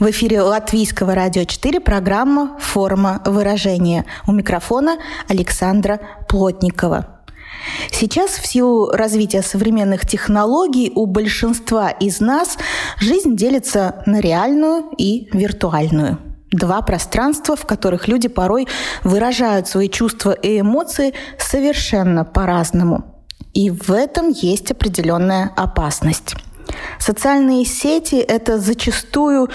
В эфире Латвийского радио 4 программа «Форма выражения». У микрофона Александра Плотникова. Сейчас в силу развития современных технологий у большинства из нас жизнь делится на реальную и виртуальную. Два пространства, в которых люди порой выражают свои чувства и эмоции совершенно по-разному. И в этом есть определенная опасность. Социальные сети – это зачастую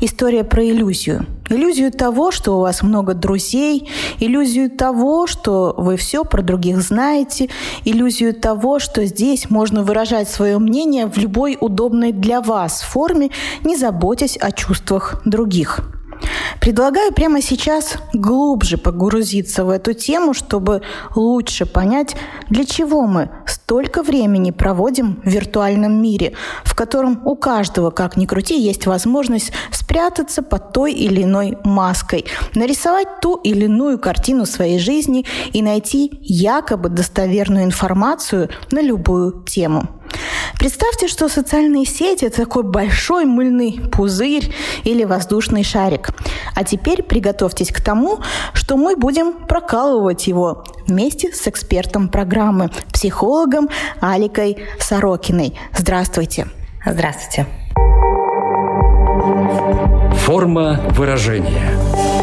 история про иллюзию. Иллюзию того, что у вас много друзей, иллюзию того, что вы все про других знаете, иллюзию того, что здесь можно выражать свое мнение в любой удобной для вас форме, не заботясь о чувствах других. Предлагаю прямо сейчас глубже погрузиться в эту тему, чтобы лучше понять, для чего мы столько времени проводим в виртуальном мире, в котором у каждого, как ни крути, есть возможность спрятаться под той или иной маской, нарисовать ту или иную картину своей жизни и найти якобы достоверную информацию на любую тему. Представьте, что социальные сети – это такой большой мыльный пузырь или воздушный шарик. А теперь приготовьтесь к тому, что мы будем прокалывать его вместе с экспертом программы, психологом Аликой Сорокиной. Здравствуйте. Здравствуйте. Форма выражения –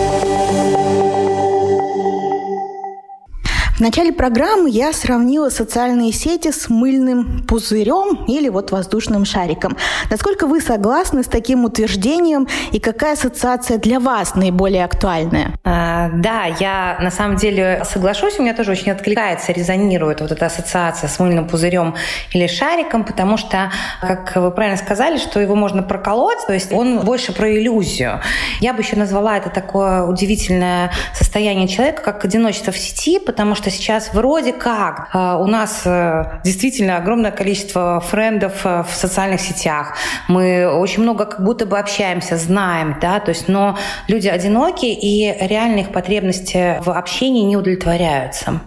В начале программы я сравнила социальные сети с мыльным пузырем или вот воздушным шариком. Насколько вы согласны с таким утверждением и какая ассоциация для вас наиболее актуальная? А, да, я на самом деле соглашусь, у меня тоже очень откликается, резонирует вот эта ассоциация с мыльным пузырем или шариком, потому что, как вы правильно сказали, что его можно проколоть, то есть он больше про иллюзию. Я бы еще назвала это такое удивительное состояние человека, как одиночество в сети, потому что что сейчас вроде как э, у нас э, действительно огромное количество френдов э, в социальных сетях. Мы очень много как будто бы общаемся, знаем, да, то есть, но люди одиноки, и реальные их потребности в общении не удовлетворяются.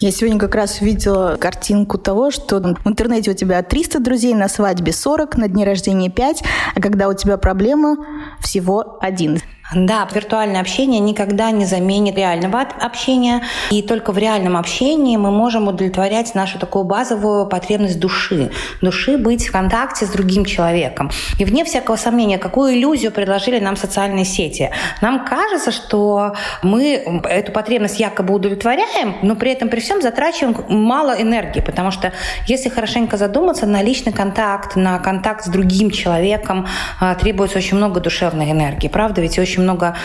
Я сегодня как раз видела картинку того, что в интернете у тебя 300 друзей, на свадьбе 40, на дне рождения 5, а когда у тебя проблема, всего один. Да, виртуальное общение никогда не заменит реального общения. И только в реальном общении мы можем удовлетворять нашу такую базовую потребность души. Души быть в контакте с другим человеком. И вне всякого сомнения, какую иллюзию предложили нам социальные сети. Нам кажется, что мы эту потребность якобы удовлетворяем, но при этом при всем затрачиваем мало энергии. Потому что если хорошенько задуматься, на личный контакт, на контакт с другим человеком а, требуется очень много душевной энергии. Правда? Ведь очень очень много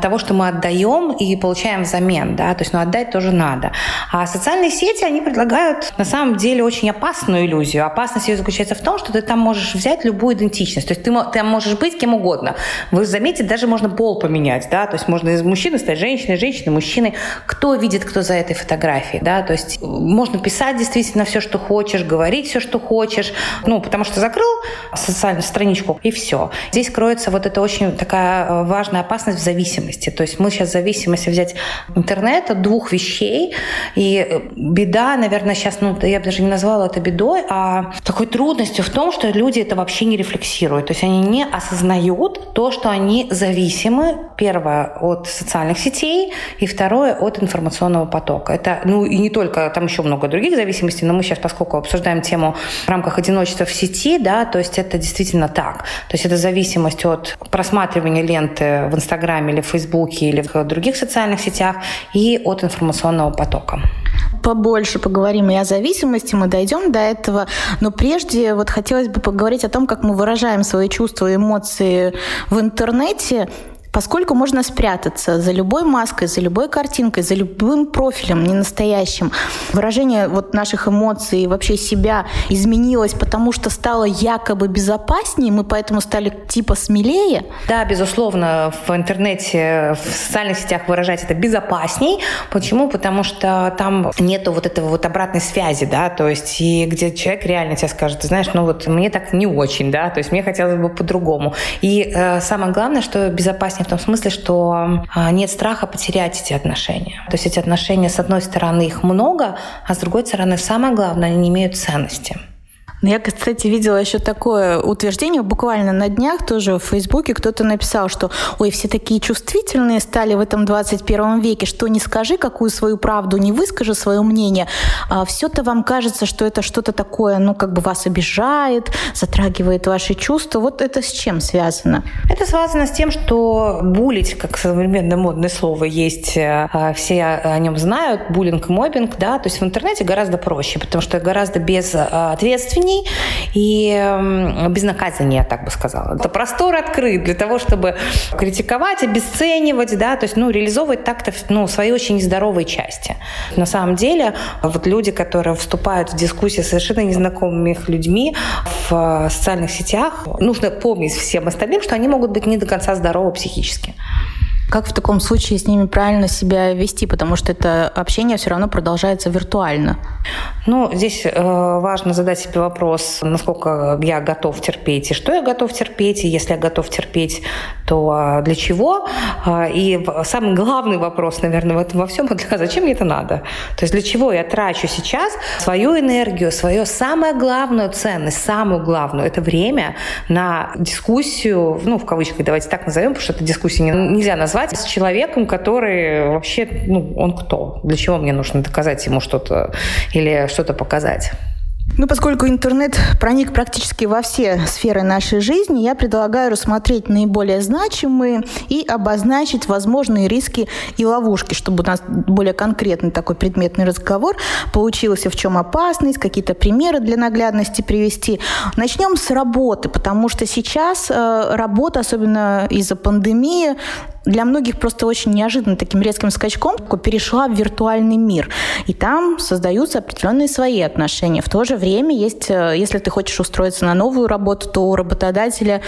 того, что мы отдаем и получаем взамен, да, то есть, ну, отдать тоже надо. А социальные сети, они предлагают на самом деле очень опасную иллюзию. Опасность ее заключается в том, что ты там можешь взять любую идентичность, то есть ты там можешь быть кем угодно. Вы заметите, даже можно пол поменять, да, то есть можно из мужчины стать женщиной, женщиной, мужчиной. Кто видит, кто за этой фотографией, да, то есть можно писать действительно все, что хочешь, говорить все, что хочешь, ну, потому что закрыл социальную страничку и все. Здесь кроется вот это очень такая э, важная важная опасность в зависимости. То есть мы сейчас в зависимости взять интернет от двух вещей, и беда, наверное, сейчас, ну, я бы даже не назвала это бедой, а такой трудностью в том, что люди это вообще не рефлексируют. То есть они не осознают то, что они зависимы, первое, от социальных сетей, и второе, от информационного потока. Это, ну, и не только, там еще много других зависимостей, но мы сейчас, поскольку обсуждаем тему в рамках одиночества в сети, да, то есть это действительно так. То есть это зависимость от просматривания ленты в Инстаграме или в Фейсбуке или в других социальных сетях и от информационного потока побольше поговорим и о зависимости, мы дойдем до этого. Но прежде вот хотелось бы поговорить о том, как мы выражаем свои чувства и эмоции в интернете. Поскольку можно спрятаться за любой маской, за любой картинкой, за любым профилем ненастоящим, выражение вот наших эмоций, вообще себя изменилось, потому что стало якобы безопаснее, мы поэтому стали типа смелее? Да, безусловно, в интернете, в социальных сетях выражать это безопасней. Почему? Потому что там нету вот этого вот обратной связи, да, то есть и где человек реально тебе скажет, знаешь, ну вот мне так не очень, да, то есть мне хотелось бы по-другому. И э, самое главное, что безопаснее в том смысле, что э, нет страха потерять эти отношения. То есть эти отношения, с одной стороны, их много, а с другой стороны, самое главное, они не имеют ценности. Ну, я, кстати, видела еще такое утверждение, буквально на днях тоже в Фейсбуке кто-то написал, что ой, все такие чувствительные стали в этом 21 веке, что не скажи какую свою правду, не выскажи свое мнение, а все-то вам кажется, что это что-то такое, ну, как бы вас обижает, затрагивает ваши чувства. Вот это с чем связано? Это связано с тем, что булить, как современное модное слово есть, э, все о нем знают, буллинг, мобинг, да, то есть в интернете гораздо проще, потому что гораздо безответственнее преступлений и безнаказания, я так бы сказала. Это простор открыт для того, чтобы критиковать, обесценивать, да, то есть, ну, реализовывать так-то, ну, свои очень нездоровые части. На самом деле, вот люди, которые вступают в дискуссии с совершенно незнакомыми людьми в э, социальных сетях, нужно помнить всем остальным, что они могут быть не до конца здоровы психически. Как в таком случае с ними правильно себя вести, потому что это общение все равно продолжается виртуально? Ну, здесь э, важно задать себе вопрос, насколько я готов терпеть и что я готов терпеть, и если я готов терпеть, то э, для чего? Э, и самый главный вопрос, наверное, в этом во всем, это зачем мне это надо? То есть для чего я трачу сейчас свою энергию, свою самую главную ценность, самую главную, это время на дискуссию, ну, в кавычках давайте так назовем, потому что это дискуссия нельзя назвать назвать с человеком, который вообще, ну, он кто? Для чего мне нужно доказать ему что-то или что-то показать? Ну, поскольку интернет проник практически во все сферы нашей жизни, я предлагаю рассмотреть наиболее значимые и обозначить возможные риски и ловушки, чтобы у нас более конкретный такой предметный разговор получился, в чем опасность, какие-то примеры для наглядности привести. Начнем с работы, потому что сейчас э, работа, особенно из-за пандемии, для многих просто очень неожиданно таким резким скачком перешла в виртуальный мир. И там создаются определенные свои отношения. В то же время есть, э, если ты хочешь устроиться на новую работу, то у работодателя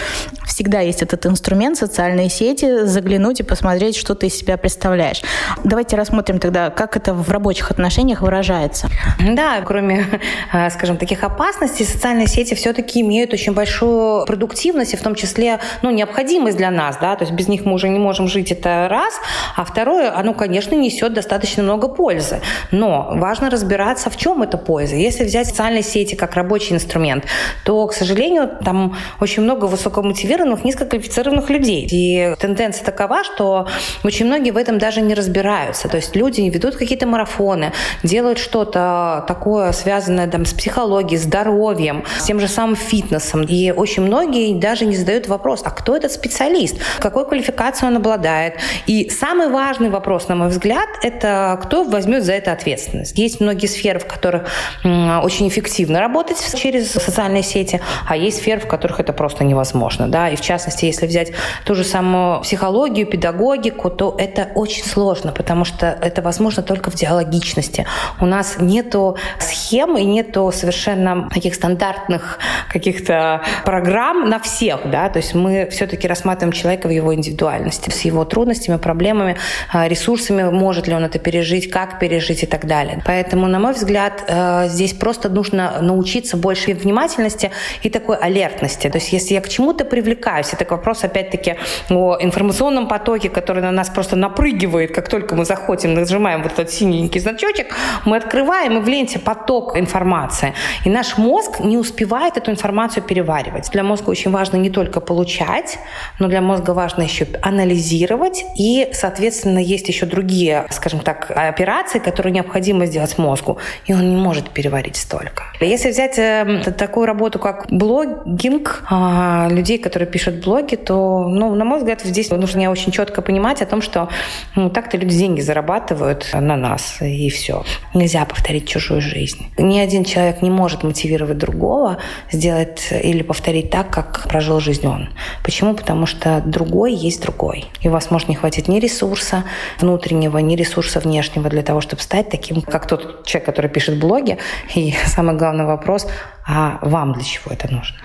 всегда есть этот инструмент, социальные сети, заглянуть и посмотреть, что ты из себя представляешь. Давайте рассмотрим тогда, как это в рабочих отношениях выражается. Да, кроме, э, скажем, таких опасностей, социальные сети все-таки имеют очень большую продуктивность, и в том числе ну, необходимость для нас. Да? То есть без них мы уже не можем жить, это раз. А второе, оно, конечно, несет достаточно много пользы. Но важно разбираться, в чем эта польза. Если взять социальные сети как рабочий инструмент, то, к сожалению, там очень много высокомотивированных, низкоквалифицированных людей. И тенденция такова, что очень многие в этом даже не разбираются. То есть люди ведут какие-то марафоны, делают что-то такое, связанное там, с психологией, здоровьем, с тем же самым фитнесом. И очень многие даже не задают вопрос, а кто этот специалист? Какой квалификацией он обладает? Обладает. И самый важный вопрос, на мой взгляд, это кто возьмет за это ответственность. Есть многие сферы, в которых очень эффективно работать через социальные сети, а есть сферы, в которых это просто невозможно. Да? И в частности, если взять ту же самую психологию, педагогику, то это очень сложно, потому что это возможно только в диалогичности. У нас нету схем и нету совершенно таких стандартных каких-то программ на всех, да, то есть мы все-таки рассматриваем человека в его индивидуальности, с его трудностями, проблемами, а, ресурсами, может ли он это пережить, как пережить и так далее. Поэтому, на мой взгляд, э, здесь просто нужно научиться больше внимательности и такой алертности. То есть если я к чему-то привлекаюсь, это вопрос опять-таки о информационном потоке, который на нас просто напрыгивает, как только мы заходим, нажимаем вот этот синенький значочек, мы открываем, и в ленте поток информации. И наш мозг не успевает эту информацию переваривать. Для мозга очень важно не только получать, но для мозга важно еще анализировать, анализировать, и, соответственно, есть еще другие, скажем так, операции, которые необходимо сделать мозгу, и он не может переварить столько. Если взять э, такую работу, как блогинг, э, людей, которые пишут блоги, то, ну, на мой взгляд, здесь нужно очень четко понимать о том, что ну, так-то люди деньги зарабатывают на нас, и все. Нельзя повторить чужую жизнь. Ни один человек не может мотивировать другого сделать или повторить так, как прожил жизнь он. Почему? Потому что другой есть другой. И у вас может не хватить ни ресурса внутреннего, ни ресурса внешнего для того, чтобы стать таким, как тот человек, который пишет блоги. И самый главный вопрос, а вам для чего это нужно?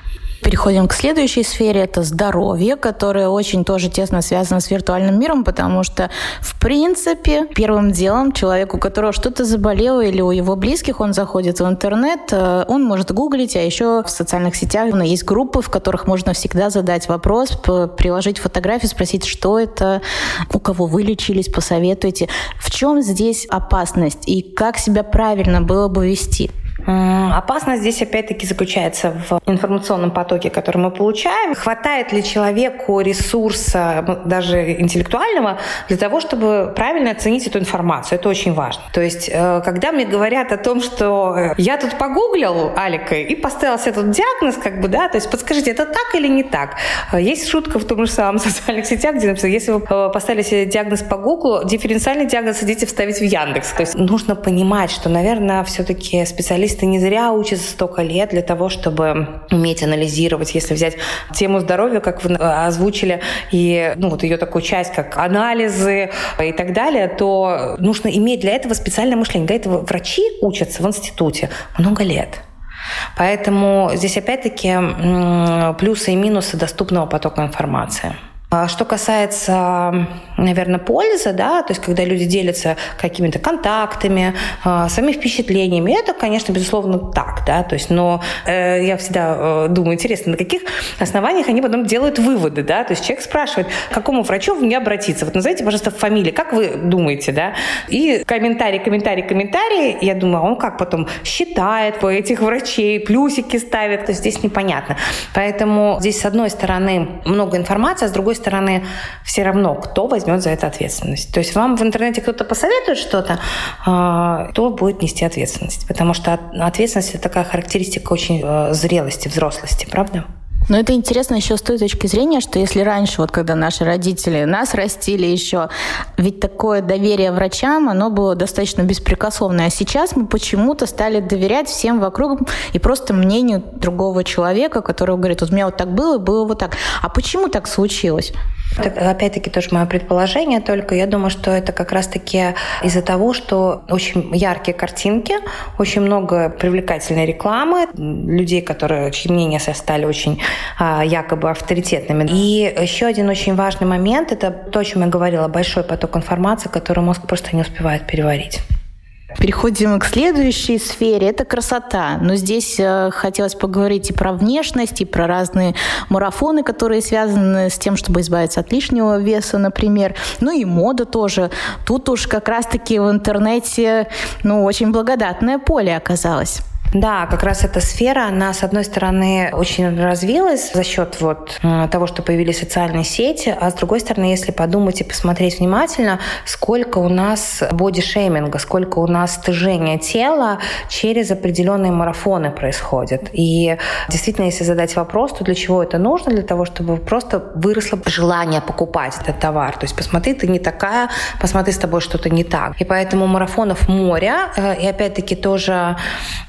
Переходим к следующей сфере, это здоровье, которое очень тоже тесно связано с виртуальным миром, потому что, в принципе, первым делом человеку, у которого что-то заболело или у его близких, он заходит в интернет, э, он может гуглить, а еще в социальных сетях есть группы, в которых можно всегда задать вопрос, приложить фотографию, спросить, что это, у кого вы лечились, посоветуйте. В чем здесь опасность и как себя правильно было бы вести? Опасность здесь опять-таки заключается в информационном потоке, который мы получаем. Хватает ли человеку ресурса, даже интеллектуального, для того, чтобы правильно оценить эту информацию? Это очень важно. То есть, э, когда мне говорят о том, что э, я тут погуглил Алика и поставил себе тут диагноз, как бы, да, то есть подскажите, это так или не так? Э, есть шутка в том же самом социальных сетях, где написано, если вы поставили себе диагноз по Гуглу, дифференциальный диагноз идите вставить в Яндекс. То есть нужно понимать, что, наверное, все-таки специалисты специалисты не зря учатся столько лет для того, чтобы уметь анализировать. Если взять тему здоровья, как вы озвучили, и ну, вот ее такую часть, как анализы и так далее, то нужно иметь для этого специальное мышление. Для этого врачи учатся в институте много лет. Поэтому здесь опять-таки плюсы и минусы доступного потока информации. А что касается, наверное, пользы, да, то есть когда люди делятся какими-то контактами, а, своими впечатлениями, это, конечно, безусловно, так, да, то есть, но э, я всегда э, думаю, интересно, на каких основаниях они потом делают выводы, да, то есть человек спрашивает, к какому врачу мне обратиться, вот назовите, пожалуйста, фамилии, как вы думаете, да, и комментарий, комментарий, комментарий, я думаю, а он как потом считает по этих врачей, плюсики ставит, то есть здесь непонятно. Поэтому здесь, с одной стороны, много информации, а с другой стороны, стороны, все равно, кто возьмет за это ответственность. То есть вам в интернете кто-то посоветует что-то, а, кто будет нести ответственность. Потому что ответственность – это такая характеристика очень э, зрелости, взрослости, правда? Но это интересно еще с той точки зрения, что если раньше, вот когда наши родители нас растили еще, ведь такое доверие врачам, оно было достаточно беспрекословное. А сейчас мы почему-то стали доверять всем вокруг и просто мнению другого человека, который говорит, вот у меня вот так было, было вот так. А почему так случилось? Опять-таки, тоже мое предположение, только я думаю, что это как раз-таки из-за того, что очень яркие картинки, очень много привлекательной рекламы, людей, которые, чьи мнения стали очень якобы авторитетными. И еще один очень важный момент – это то, о чем я говорила, большой поток информации, который мозг просто не успевает переварить. Переходим к следующей сфере. Это красота. Но здесь э, хотелось поговорить и про внешность, и про разные марафоны, которые связаны с тем, чтобы избавиться от лишнего веса, например. Ну и мода тоже. Тут уж как раз-таки в интернете ну, очень благодатное поле оказалось. Да, как раз эта сфера, она, с одной стороны, очень развилась за счет вот э, того, что появились социальные сети, а с другой стороны, если подумать и посмотреть внимательно, сколько у нас бодишейминга, сколько у нас стыжения тела через определенные марафоны происходит. И действительно, если задать вопрос, то для чего это нужно? Для того, чтобы просто выросло желание покупать этот товар. То есть посмотри, ты не такая, посмотри, с тобой что-то не так. И поэтому марафонов море, э, и опять-таки тоже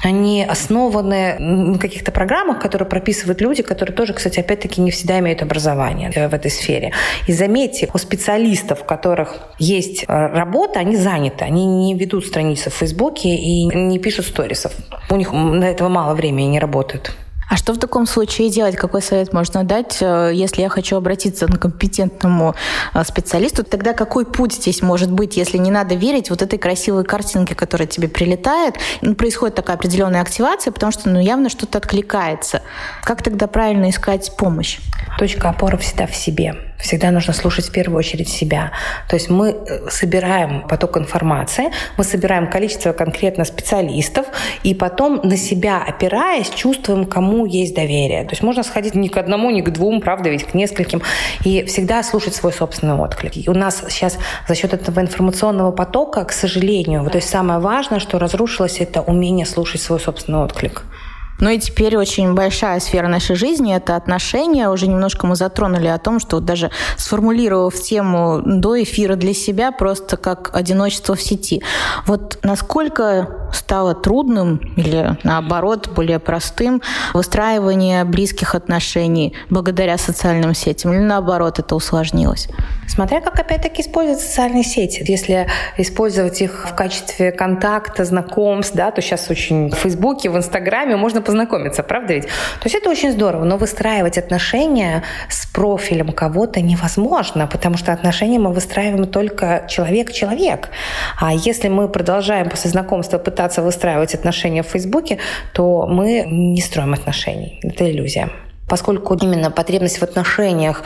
они основаны на каких-то программах, которые прописывают люди, которые тоже, кстати, опять-таки не всегда имеют образование э, в этой сфере. И заметьте, у специалистов, у которых есть э, работа, они заняты, они не ведут страницы в Фейсбуке и не пишут сторисов. У них на этого мало времени не работают. А что в таком случае делать? Какой совет можно дать, э, если я хочу обратиться к компетентному э, специалисту? Тогда какой путь здесь может быть, если не надо верить вот этой красивой картинке, которая тебе прилетает? Происходит такая определенная активация, потому что ну, явно что-то откликается. Как тогда правильно искать помощь? Точка опоры всегда в себе всегда нужно слушать в первую очередь себя. То есть мы э, собираем поток информации, мы собираем количество конкретно специалистов, и потом на себя опираясь, чувствуем, кому есть доверие. То есть можно сходить ни к одному, ни к двум, правда, ведь к нескольким, и всегда слушать свой собственный отклик. И у нас сейчас за счет этого информационного потока, к сожалению, то есть самое важное, что разрушилось, это умение слушать свой собственный отклик. Ну и теперь очень большая сфера нашей жизни – это отношения. Уже немножко мы затронули о том, что вот даже сформулировав тему до эфира для себя, просто как одиночество в сети. Вот насколько стало трудным или, наоборот, более простым выстраивание близких отношений благодаря социальным сетям? Или, наоборот, это усложнилось? Смотря как, опять-таки, использовать социальные сети. Если использовать их в качестве контакта, знакомств, да, то сейчас очень в Фейсбуке, в Инстаграме можно познакомиться, правда ведь? То есть это очень здорово, но выстраивать отношения с профилем кого-то невозможно, потому что отношения мы выстраиваем только человек-человек. А если мы продолжаем после знакомства пытаться выстраивать отношения в Фейсбуке, то мы не строим отношений. Это иллюзия. Поскольку именно потребность в отношениях,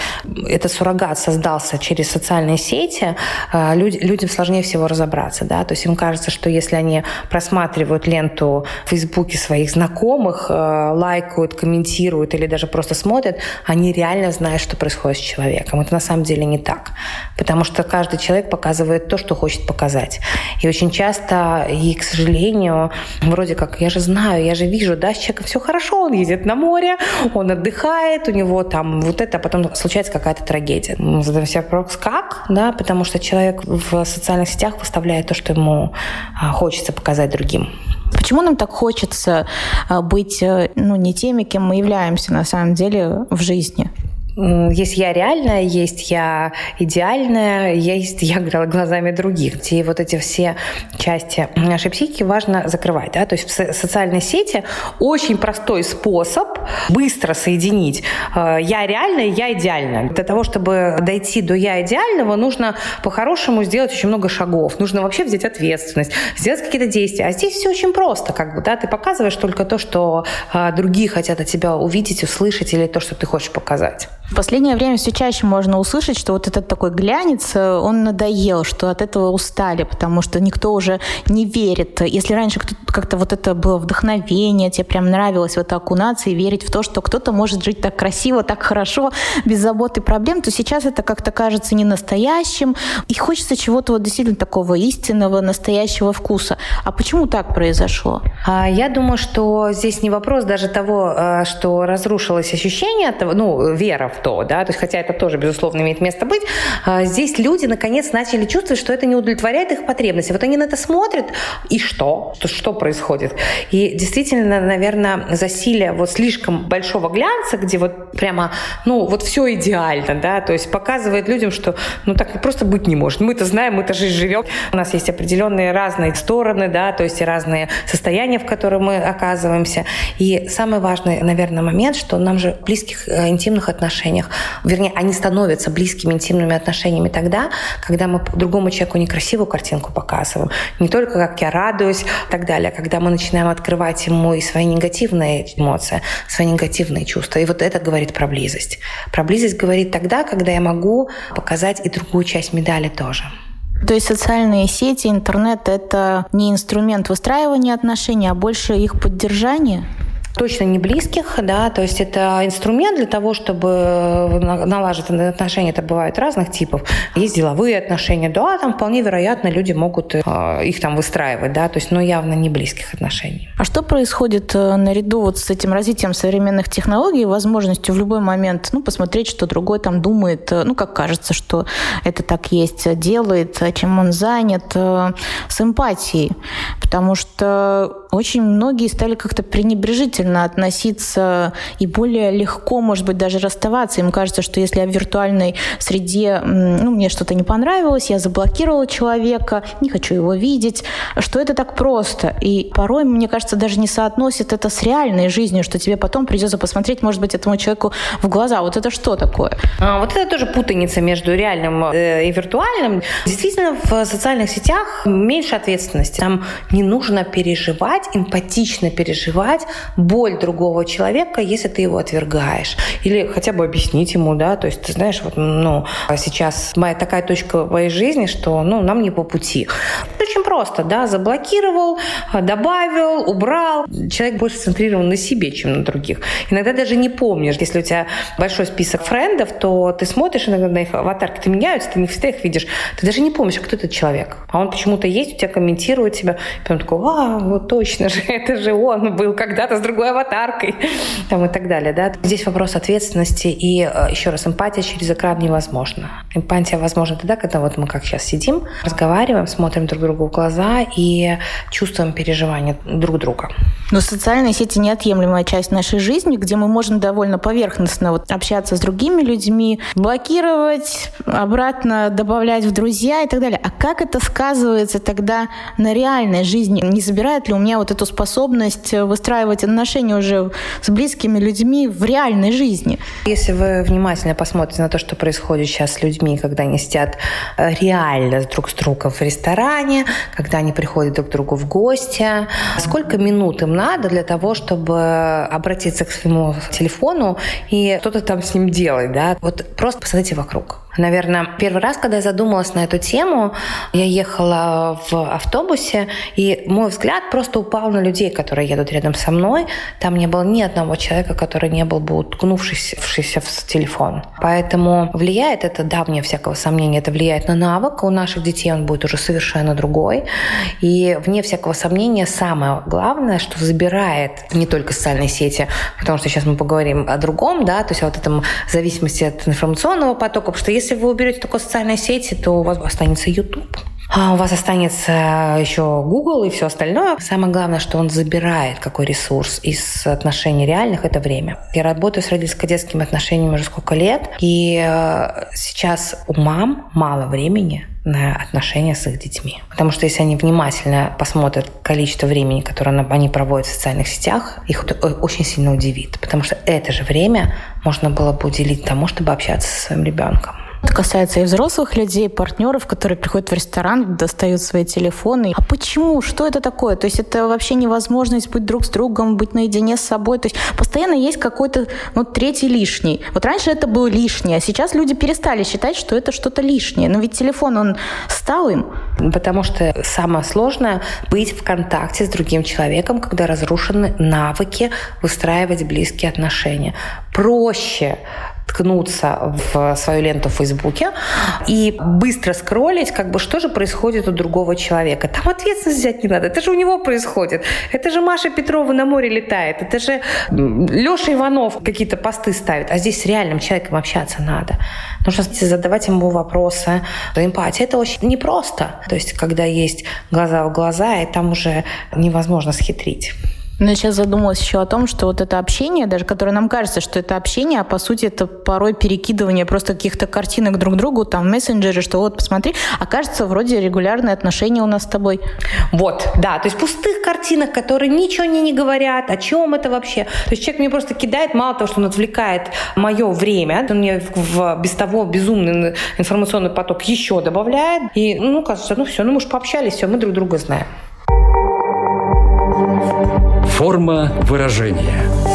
этот суррогат создался через социальные сети, э, людям сложнее всего разобраться. Да? То есть им кажется, что если они просматривают ленту в Фейсбуке своих знакомых, э, лайкают, комментируют или даже просто смотрят, они реально знают, что происходит с человеком. Это на самом деле не так. Потому что каждый человек показывает то, что хочет показать. И очень часто, и, к сожалению, вроде как, я же знаю, я же вижу, да, с человеком все хорошо, он едет на море, он отдыхает, отдыхает, у него там вот это, а потом случается какая-то трагедия. Мы задаем себе вопрос, как, да, потому что человек в социальных сетях выставляет то, что ему а, хочется показать другим. Почему нам так хочется а, быть э, ну, не теми, кем мы являемся на самом деле в жизни? Есть я реальная, есть я идеальная, есть я глазами других, где вот эти все части нашей психики важно закрывать. Да? То есть в социальной сети очень простой способ быстро соединить э, я реальная, я идеальная. Для того, чтобы дойти до я идеального, нужно по-хорошему сделать очень много шагов. Нужно вообще взять ответственность, сделать какие-то действия. А здесь все очень просто. Как бы, да? Ты показываешь только то, что э, другие хотят от тебя увидеть, услышать, или то, что ты хочешь показать. В последнее время все чаще можно услышать, что вот этот такой глянец, э, он надоел, что от этого устали, потому что никто уже не верит. Если раньше как-то вот это было вдохновение, тебе прям нравилось в это окунаться и верить в то, что кто-то может жить так красиво, так хорошо, без забот и проблем, то сейчас это как-то кажется не настоящим. И хочется чего-то вот действительно такого истинного, настоящего вкуса. А почему так произошло? А, я думаю, что здесь не вопрос даже того, э, что разрушилось ощущение, ну, вера в то, да, то есть хотя это тоже, безусловно, имеет место быть, а, здесь люди наконец начали чувствовать, что это не удовлетворяет их потребности. Вот они на это смотрят, и что? Что, что происходит? И действительно, наверное, засилие вот слишком большого глянца, где вот прямо, ну, вот все идеально, да, то есть показывает людям, что, ну, так просто быть не может. Мы-то знаем, мы-то жизнь живем. У нас есть определенные разные стороны, да, то есть разные состояния, в которых мы оказываемся. И самый важный, наверное, момент, что нам же близких э, интимных отношений отношениях. Вернее, они становятся близкими интимными отношениями тогда, когда мы другому человеку некрасивую картинку показываем. Не только как я радуюсь и так далее, а когда мы начинаем открывать ему и свои негативные эмоции, свои негативные чувства. И вот это говорит про близость. Про близость говорит тогда, когда я могу показать и другую часть медали тоже. То есть социальные сети, интернет – это не инструмент выстраивания отношений, а больше их поддержания? Точно не близких, да, то есть это инструмент для того, чтобы э, налаживать отношения, это бывает разных типов. Есть деловые отношения, да, там вполне вероятно люди могут э, их там выстраивать, да, то есть, но явно не близких отношений. А что происходит э, наряду вот с этим развитием современных технологий, возможностью в любой момент, ну, посмотреть, что другой там думает, ну, как кажется, что это так есть, делает, чем он занят, с эмпатией, потому что очень многие стали как-то пренебрежительно относиться и более легко, может быть, даже расставаться. Им кажется, что если я в виртуальной среде, ну, мне что-то не понравилось, я заблокировала человека, не хочу его видеть, что это так просто. И порой, мне кажется, даже не соотносит это с реальной жизнью, что тебе потом придется посмотреть, может быть, этому человеку в глаза. Вот это что такое? А, вот это тоже путаница между реальным э, и виртуальным. Действительно, в социальных сетях меньше ответственности. Там не нужно переживать переживать, эмпатично переживать боль другого человека, если ты его отвергаешь. Или хотя бы объяснить ему, да, то есть ты знаешь, вот, ну, сейчас моя такая точка в моей жизни, что, ну, нам не по пути. Очень просто, да, заблокировал, добавил, убрал. Человек больше центрирован на себе, чем на других. Иногда даже не помнишь, если у тебя большой список френдов, то ты смотришь иногда на их аватарки, ты меняются, ты не всегда их видишь. Ты даже не помнишь, а кто этот человек. А он почему-то есть, у тебя комментирует тебя, и потом такой, а, вот точно, точно же, это же он был когда-то с другой аватаркой, там и так далее, да. Здесь вопрос ответственности и, э, еще раз, эмпатия через экран невозможна. Эмпатия возможна тогда, когда вот мы как сейчас сидим, разговариваем, смотрим друг другу в глаза и чувствуем переживания друг друга. Но социальные сети неотъемлемая часть нашей жизни, где мы можем довольно поверхностно вот общаться с другими людьми, блокировать, обратно добавлять в друзья и так далее. А как это сказывается тогда на реальной жизни? Не забирает ли у меня вот эту способность выстраивать отношения уже с близкими людьми в реальной жизни? Если вы внимательно посмотрите на то, что происходит сейчас с людьми, когда они сидят э, реально друг с другом в ресторане, когда они приходят друг к другу в гости, сколько минут им надо для того, чтобы обратиться к своему телефону и что-то там с ним делать, да? Вот просто посмотрите вокруг. Наверное, первый раз, когда я задумалась на эту тему, я ехала в автобусе, и мой взгляд просто упал на людей, которые едут рядом со мной. Там не было ни одного человека, который не был бы уткнувшись в телефон. Поэтому влияет это, да, вне всякого сомнения, это влияет на навык. У наших детей он будет уже совершенно другой. И вне всякого сомнения самое главное, что забирает не только социальные сети, потому что сейчас мы поговорим о другом, да, то есть о вот этом зависимости от информационного потока, потому что если если вы уберете только социальные сети, то у вас останется YouTube. А у вас останется еще Google и все остальное. Самое главное, что он забирает какой ресурс из отношений реальных, это время. Я работаю с родительско-детскими отношениями уже сколько лет, и э, сейчас у мам мало времени на отношения с их детьми. Потому что если они внимательно посмотрят количество времени, которое они проводят в социальных сетях, их это очень сильно удивит. Потому что это же время можно было бы уделить тому, чтобы общаться со своим ребенком. Это касается и взрослых людей, партнеров, которые приходят в ресторан, достают свои телефоны. А почему? Что это такое? То есть это вообще невозможность быть друг с другом, быть наедине с собой. То есть постоянно есть какой-то ну, третий лишний. Вот раньше это было лишнее, а сейчас люди перестали считать, что это что-то лишнее. Но ведь телефон, он стал им. Потому что самое сложное — быть в контакте с другим человеком, когда разрушены навыки выстраивать близкие отношения. Проще ткнуться в свою ленту в Фейсбуке и быстро скроллить, как бы что же происходит у другого человека. Там ответственность взять не надо. Это же у него происходит. Это же Маша Петрова на море летает. Это же Леша Иванов какие-то посты ставит. А здесь с реальным человеком общаться надо. Нужно задавать ему вопросы. Эмпатия – это очень непросто. То есть, когда есть глаза в глаза, и там уже невозможно схитрить. Но я сейчас задумалась еще о том, что вот это общение, даже которое нам кажется, что это общение, а по сути это порой перекидывание просто каких-то картинок друг другу, там, в мессенджере, что вот, посмотри, окажется вроде регулярные отношения у нас с тобой. Вот, да, то есть пустых картинок, которые ничего не, не говорят, о чем это вообще. То есть человек мне просто кидает, мало того, что он отвлекает мое время, он мне в без того безумный информационный поток еще добавляет, и, ну, кажется, ну все, ну мы уж пообщались, все, мы друг друга знаем. Форма выражения.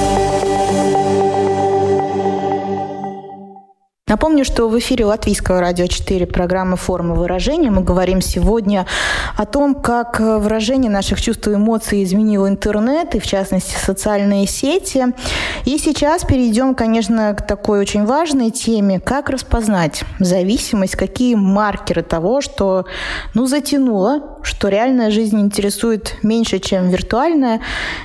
Напомню, что в эфире Латвийского радио 4 программы «Форма выражения». Мы говорим сегодня о том, как выражение наших чувств и эмоций изменил интернет, и в частности социальные сети. И сейчас перейдем, конечно, к такой очень важной теме, как распознать зависимость, какие маркеры того, что ну, затянуло, что реальная жизнь интересует меньше, чем виртуальная,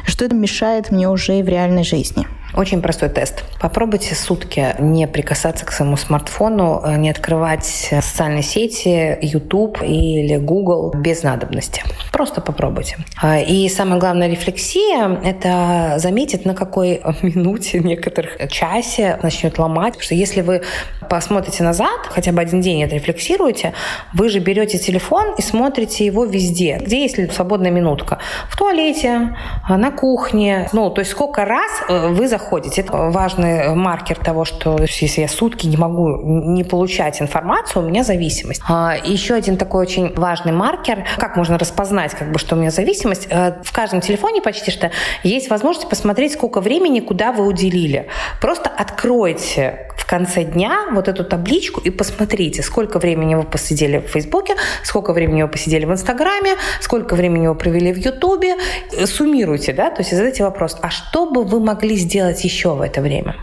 что это мешает мне уже и в реальной жизни. Очень простой тест. Попробуйте сутки не прикасаться к своему смартфону, э, не открывать социальные сети, YouTube или Google без надобности. Просто попробуйте. А, и самая главная рефлексия – это заметить, на какой минуте, некоторых часе начнет ломать. Потому что если вы посмотрите назад, хотя бы один день отрефлексируете, вы же берете телефон и смотрите его везде. Где есть свободная минутка? В туалете, на кухне. Ну, то есть сколько раз э, вы заходите. Это важный маркер того, что если я сутки не могу не получать информацию, у меня зависимость. А, еще один такой очень важный маркер, как можно распознать, как бы, что у меня зависимость. Э, в каждом телефоне почти что есть возможность посмотреть, сколько времени, куда вы уделили. Просто откройте в конце дня вот эту табличку и посмотрите, сколько времени вы посидели в Фейсбуке, сколько времени вы посидели в Инстаграме, сколько времени вы провели в Ютубе. Суммируйте, да, то есть задайте вопрос, а что бы вы могли сделать еще в это время?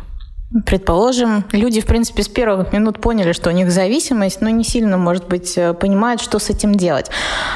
Предположим, люди, в принципе, с первых минут поняли, что у них зависимость, но не сильно, может быть, э, понимают, что с этим делать.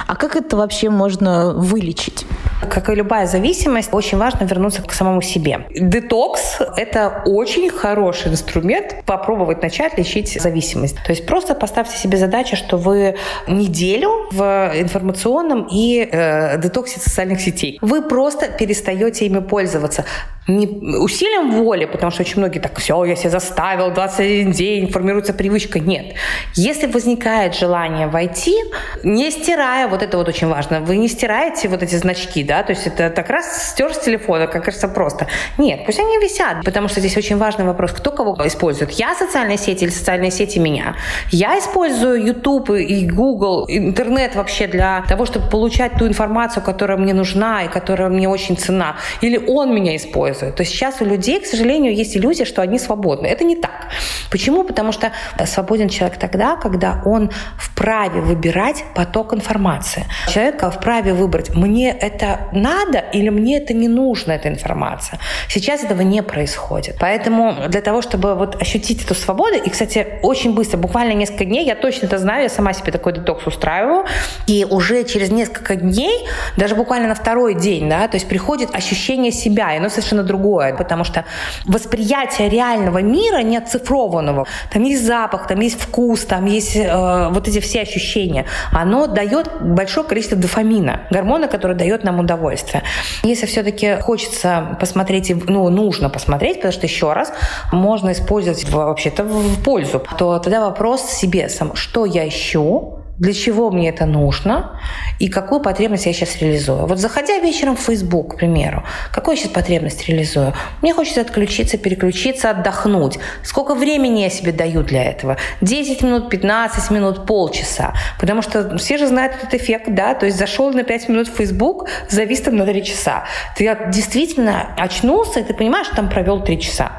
А как это вообще можно вылечить? Как и любая зависимость, очень важно вернуться к самому себе. Детокс – это очень хороший инструмент попробовать начать лечить зависимость. То есть просто поставьте себе задачу, что вы неделю в информационном и э, детоксе социальных сетей. Вы просто перестаете ими пользоваться не усилием воли, потому что очень многие так, все, я себя заставил, 21 день, формируется привычка. Нет. Если возникает желание войти, не стирая, вот это вот очень важно, вы не стираете вот эти значки, да, то есть это так раз стер с телефона, как кажется, просто. Нет, пусть они висят, потому что здесь очень важный вопрос, кто кого использует. Я социальные сети или социальные сети меня? Я использую YouTube и Google, интернет вообще для того, чтобы получать ту информацию, которая мне нужна и которая мне очень цена. Или он меня использует используют. То есть сейчас у людей, к сожалению, есть иллюзия, что они свободны. Это не так. Почему? Потому что свободен человек тогда, когда он вправе выбирать поток информации. Человек вправе выбрать, мне это надо или мне это не нужно, эта информация. Сейчас этого не происходит. Поэтому для того, чтобы вот ощутить эту свободу, и, кстати, очень быстро, буквально несколько дней, я точно это знаю, я сама себе такой детокс устраиваю, и уже через несколько дней, даже буквально на второй день, да, то есть приходит ощущение себя, и оно совершенно другое, потому что восприятие реального мира не оцифрованного. Там есть запах, там есть вкус, там есть э, вот эти все ощущения. Оно дает большое количество дофамина, гормона, который дает нам удовольствие. Если все-таки хочется посмотреть, ну, нужно посмотреть, потому что еще раз, можно использовать вообще-то в пользу, то тогда вопрос себе сам, что я ищу, для чего мне это нужно и какую потребность я сейчас реализую. Вот заходя вечером в Facebook, к примеру, какую я сейчас потребность реализую? Мне хочется отключиться, переключиться, отдохнуть. Сколько времени я себе даю для этого? 10 минут, 15 минут, полчаса. Потому что все же знают этот эффект, да, то есть зашел на 5 минут в Facebook, завис там на 3 часа. Ты действительно очнулся, и ты понимаешь, что там провел 3 часа.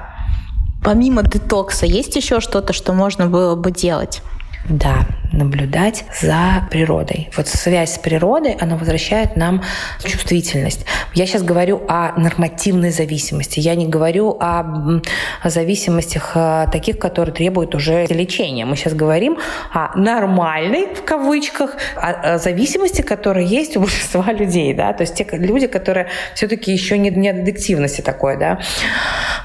Помимо детокса, есть еще что-то, что можно было бы делать? Да, наблюдать за природой. Вот связь с природой, она возвращает нам чувствительность. Я сейчас говорю о нормативной зависимости. Я не говорю о зависимостях э, таких, которые требуют уже лечения. Мы сейчас говорим о нормальной, в кавычках, о зависимости, которая есть у большинства людей. Да? То есть те люди, которые все-таки еще не, не аддиктивности такой. Да?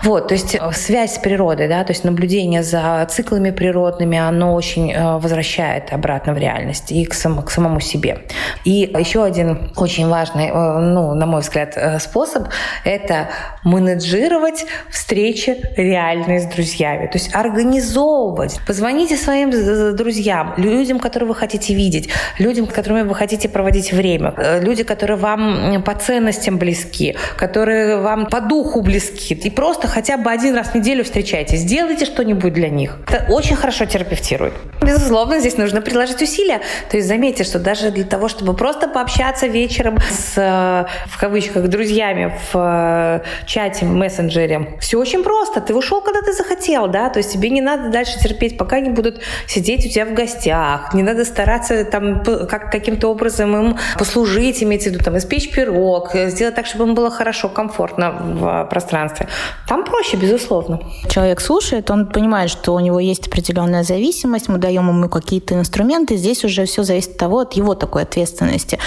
Вот, то есть э, связь с природой, да, то есть наблюдение за циклами природными, оно очень э, возвращает обратно в реальность и к, сам, к самому себе. И еще один очень важный, э, ну, на мой взгляд, способ – это менеджировать встречи реальные с друзьями. То есть организовывать. Позвоните своим друзьям, людям, которые вы хотите видеть, людям, с которыми вы хотите проводить время, люди, которые вам по ценностям близки, которые вам по духу близки. И просто хотя бы один раз в неделю встречайтесь, сделайте что-нибудь для них. Это очень хорошо терапевтирует. Безусловно, здесь нужно приложить усилия. То есть заметьте, что даже для того, чтобы просто пообщаться вечером с, э, в кавычках, друзьями в э, чате, мессенджере, все очень просто. Ты ушел, когда ты захотел, да, то есть тебе не надо дальше терпеть, пока они будут сидеть у тебя в гостях. Не надо стараться там как, каким-то образом им послужить, имеется в виду, там, испечь пирог, сделать так, чтобы им было хорошо, комфортно в пространстве. Там проще, безусловно. Человек слушает, он понимает, что у него есть определенная зависимость, мы даем ему какие-то инструменты, здесь уже все зависит от того, от его такой ответственности.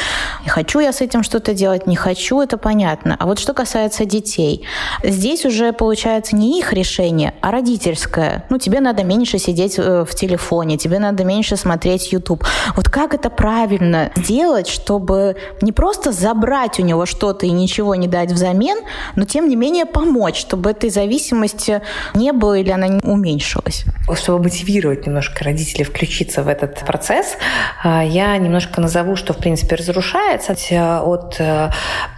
Хочу я с этим что-то делать, не хочу, это понятно. А вот что касается детей, здесь уже получается не их решение, а родительское. Ну, тебе надо меньше сидеть э, в телефоне, тебе надо меньше смотреть YouTube. Вот как это правильно сделать, чтобы не просто забрать у него что-то и ничего не дать взамен, но тем не менее помочь, чтобы этой зависимости не было или она уменьшилась? Чтобы мотивировать немножко родителей включиться в этот процесс, а, я немножко назову, что, в принципе, разрушается от э,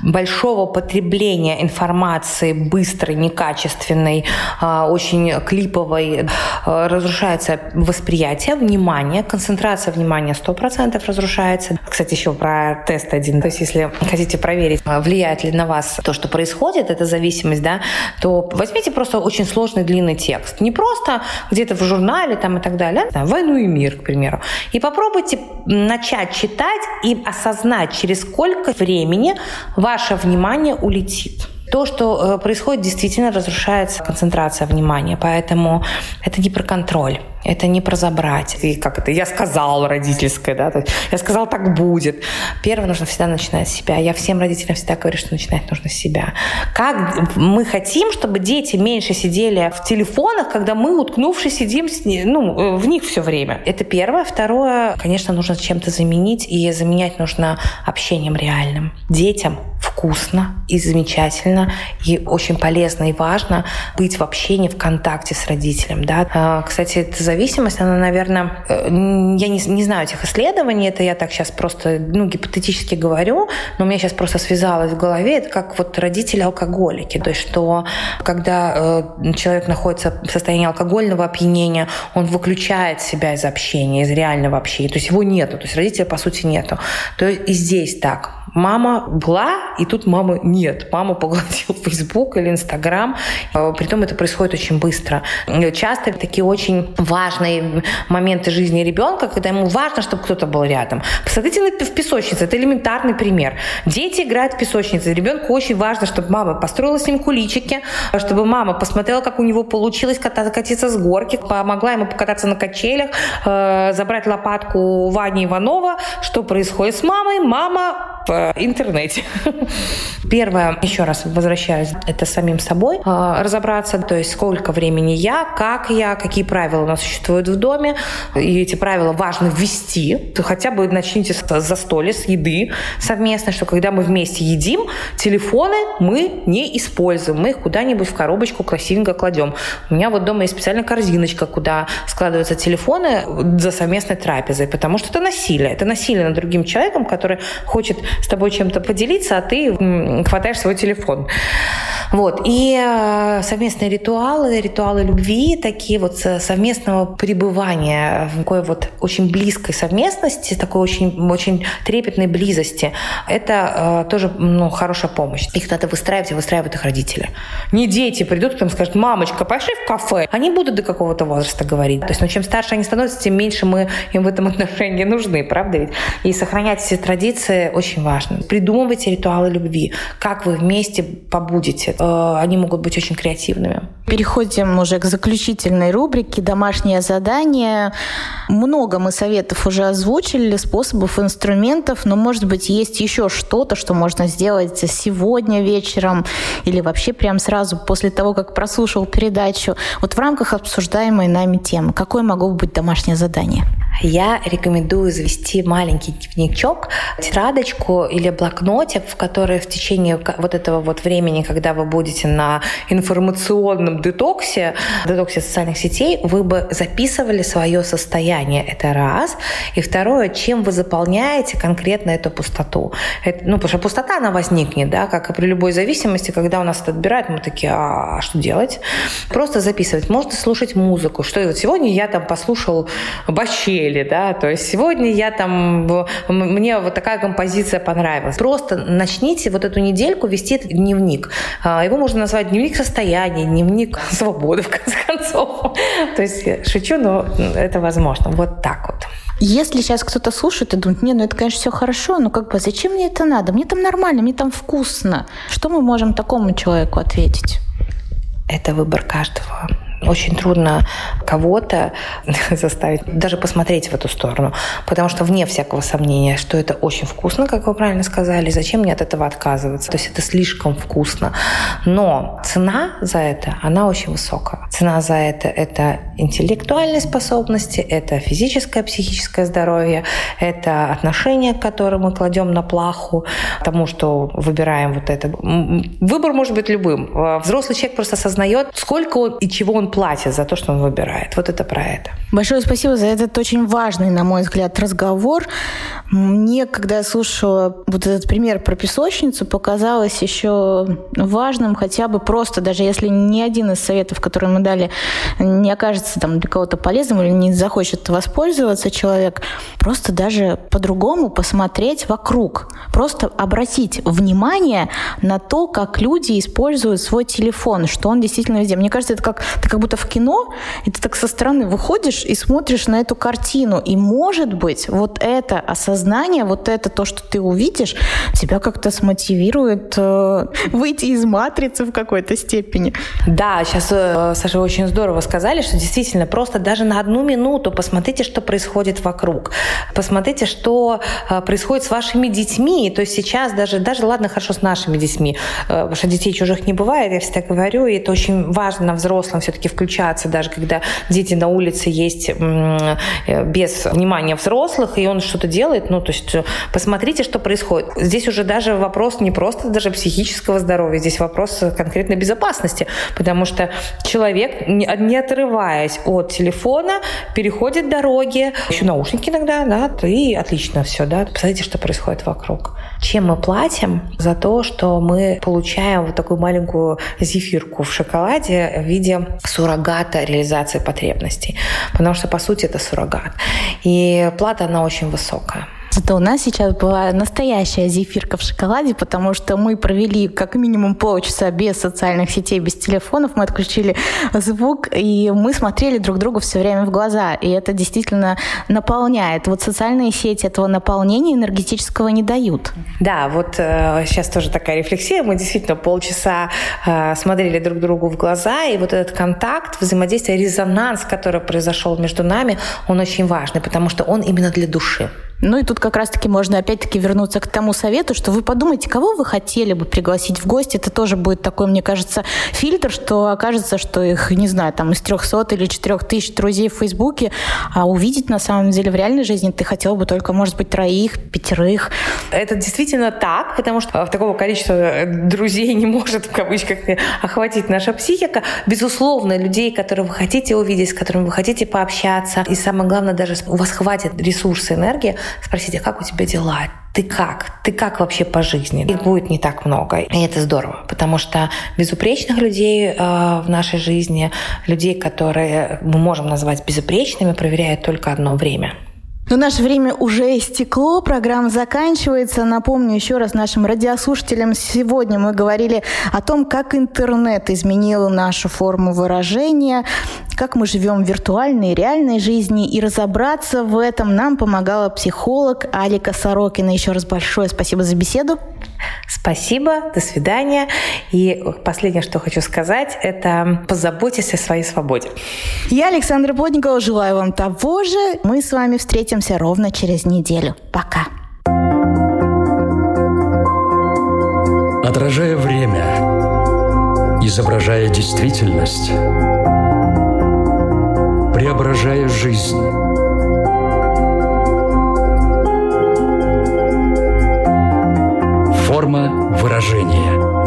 большого потребления информации быстрой, некачественной, а, очень клиповой. Э, разрушается восприятие, внимание, концентрация внимания 100% разрушается. Кстати, еще про тест один. То есть, если хотите проверить, влияет ли на вас то, что происходит, эта зависимость, да, то возьмите просто очень сложный длинный текст. Не просто где-то в журнале там и так далее, а «Войну и мир», к примеру. И попробуйте начать читать и осознать, через сколько времени ваше внимание улетит. То, что э, происходит, действительно разрушается концентрация внимания, поэтому это не про контроль. Это не про забрать. И как это? Я сказал родительское, да? Я сказал, так будет. Первое, нужно всегда начинать с себя. Я всем родителям всегда говорю, что начинать нужно с себя. Как мы хотим, чтобы дети меньше сидели в телефонах, когда мы, уткнувшись, сидим ну, в них все время. Это первое. Второе, конечно, нужно чем-то заменить, и заменять нужно общением реальным. Детям вкусно и замечательно, и очень полезно и важно быть в общении, в контакте с родителем. Да? А, кстати, эта зависимость, она, наверное, э, я не, не знаю этих исследований, это я так сейчас просто ну, гипотетически говорю, но у меня сейчас просто связалось в голове, это как вот родители-алкоголики, то есть что когда э, человек находится в состоянии алкогольного опьянения, он выключает себя из общения, из реального общения, то есть его нету, то есть родителя по сути нету. То есть и здесь так. Мама была, и тут мамы нет. Мама поглотил Facebook или Instagram. А, притом это происходит очень быстро. Часто такие очень важные моменты жизни ребенка, когда ему важно, чтобы кто-то был рядом. Посмотрите на в песочнице. Это элементарный пример. Дети играют в песочнице. Ребенку очень важно, чтобы мама построила с ним куличики, чтобы мама посмотрела, как у него получилось кататься, катиться с горки, помогла ему покататься на качелях, э, забрать лопатку Вани Иванова. Что происходит с мамой? Мама в интернете. Первое, еще раз возвращаюсь, это самим собой а, разобраться, то есть сколько времени я, как я, какие правила у нас существуют в доме, и эти правила важно ввести, то хотя бы начните с застолья, с еды совместно, что когда мы вместе едим, телефоны мы не используем, мы их куда-нибудь в коробочку красивенько кладем. У меня вот дома есть специальная корзиночка, куда складываются телефоны за совместной трапезой, потому что это насилие. Это насилие над другим человеком, который хочет с тобой чем-то поделиться, а ты хватаешь свой телефон. Вот. И э, совместные ритуалы, ритуалы любви, такие вот совместного пребывания в такой вот очень близкой совместности, такой очень, очень трепетной близости, это э, тоже ну, хорошая помощь. Их надо выстраивать, и выстраивают их родители. Не дети придут, потом скажут, мамочка, пошли в кафе. Они будут до какого-то возраста говорить. То есть, ну, чем старше они становятся, тем меньше мы им в этом отношении нужны, правда ведь? И сохранять эти традиции очень важно. Придумывайте ритуалы любви. Как вы вместе побудете. Э, они могут быть очень креативными. Переходим уже к заключительной рубрике «Домашнее задание». Много мы советов уже озвучили, способов, инструментов, но, может быть, есть еще что-то, что можно сделать сегодня вечером или вообще прям сразу после того, как прослушал передачу. Вот в рамках обсуждаемой нами темы. Какое могло быть домашнее задание? Я рекомендую завести маленький дневничок, тетрадочку или блокнотик, в который в течение вот этого вот времени, когда вы будете на информационном детоксе, детоксе социальных сетей, вы бы записывали свое состояние. Это раз. И второе, чем вы заполняете конкретно эту пустоту. Это, ну, потому что пустота, она возникнет, да, как и при любой зависимости, когда у нас это отбирают, мы такие, а что делать? Просто записывать. Можно слушать музыку. Что вот сегодня я там послушал Бачели, да, то есть сегодня я там, мне вот такая композиция понравилась. Просто начните вот эту недельку вести этот дневник. А, его можно назвать дневник состояния, дневник свободы, в конце концов. То есть шучу, но это возможно. Вот так вот. Если сейчас кто-то слушает и думает, не, ну это, конечно, все хорошо, но как бы зачем мне это надо? Мне там нормально, мне там вкусно. Что мы можем такому человеку ответить? Это выбор каждого очень трудно кого-то заставить даже посмотреть в эту сторону, потому что вне всякого сомнения, что это очень вкусно, как вы правильно сказали, зачем мне от этого отказываться? То есть это слишком вкусно. Но цена за это, она очень высокая. Цена за это – это интеллектуальные способности, это физическое, психическое здоровье, это отношения, которые мы кладем на плаху, тому, что выбираем вот это. Выбор может быть любым. Взрослый человек просто осознает, сколько он и чего он платит за то, что он выбирает. Вот это про это. Большое спасибо за этот очень важный, на мой взгляд, разговор. Мне, когда я слушала вот этот пример про песочницу, показалось еще важным хотя бы просто, даже если ни один из советов, которые мы дали, не окажется там для кого-то полезным или не захочет воспользоваться человек, просто даже по-другому посмотреть вокруг. Просто обратить внимание на то, как люди используют свой телефон, что он действительно везде. Мне кажется, это как, ты как будто в кино, и ты так со стороны выходишь и смотришь на эту картину. И, может быть, вот это осознание сознание, вот это то, что ты увидишь, тебя как-то смотивирует э, выйти из матрицы в какой-то степени. Да, сейчас э, Саша очень здорово сказали, что действительно просто даже на одну минуту посмотрите, что происходит вокруг. Посмотрите, что э, происходит с вашими детьми. То есть сейчас даже, даже ладно, хорошо с нашими детьми, э, потому что детей чужих не бывает, я всегда говорю, и это очень важно взрослым все-таки включаться, даже когда дети на улице есть э, без внимания взрослых, и он что-то делает, ну, то есть э, посмотрите, что происходит. Здесь уже даже вопрос не просто даже психического здоровья, здесь вопрос конкретной безопасности, потому что человек, не отрываясь от телефона, переходит дороги, еще наушники иногда, да, и отлично все, да, посмотрите, что происходит вокруг. Чем мы платим за то, что мы получаем вот такую маленькую зефирку в шоколаде в виде суррогата реализации потребностей. Потому что, по сути, это суррогат. И плата, она очень высокая. Зато у нас сейчас была настоящая зефирка в шоколаде, потому что мы провели как минимум полчаса без социальных сетей, без телефонов, мы отключили звук, и мы смотрели друг другу все время в глаза, и это действительно наполняет. Вот социальные сети этого наполнения энергетического не дают. Да, вот э, сейчас тоже такая рефлексия, мы действительно полчаса э, смотрели друг другу в глаза, и вот этот контакт, взаимодействие, резонанс, который произошел между нами, он очень важный, потому что он именно для души. Ну и тут как раз-таки можно опять-таки вернуться к тому совету, что вы подумайте, кого вы хотели бы пригласить в гости. Это тоже будет такой, мне кажется, фильтр, что окажется, что их, не знаю, там из 300 или 4000 друзей в Фейсбуке, а увидеть на самом деле в реальной жизни ты хотел бы только, может быть, троих, пятерых. Это действительно так, потому что в такого количества э, друзей не может, в кавычках, охватить наша психика. Безусловно, людей, которые вы хотите увидеть, с которыми вы хотите пообщаться, и самое главное, даже у вас хватит ресурса, энергии, спросить, а как у тебя дела? Ты как? Ты как вообще по жизни? Их будет не так много. И это здорово, потому что безупречных людей э, в нашей жизни, людей, которые мы можем назвать безупречными, проверяет только одно время – но наше время уже истекло, программа заканчивается. Напомню еще раз нашим радиослушателям, сегодня мы говорили о том, как интернет изменил нашу форму выражения, как мы живем в виртуальной и реальной жизни. И разобраться в этом нам помогала психолог Алика Сорокина. Еще раз большое спасибо за беседу. Спасибо, до свидания. И последнее, что хочу сказать, это позаботьтесь о своей свободе. Я, Александра Плотникова, желаю вам того же. Мы с вами встретимся ровно через неделю. Пока. Отражая время, изображая действительность, преображая жизнь.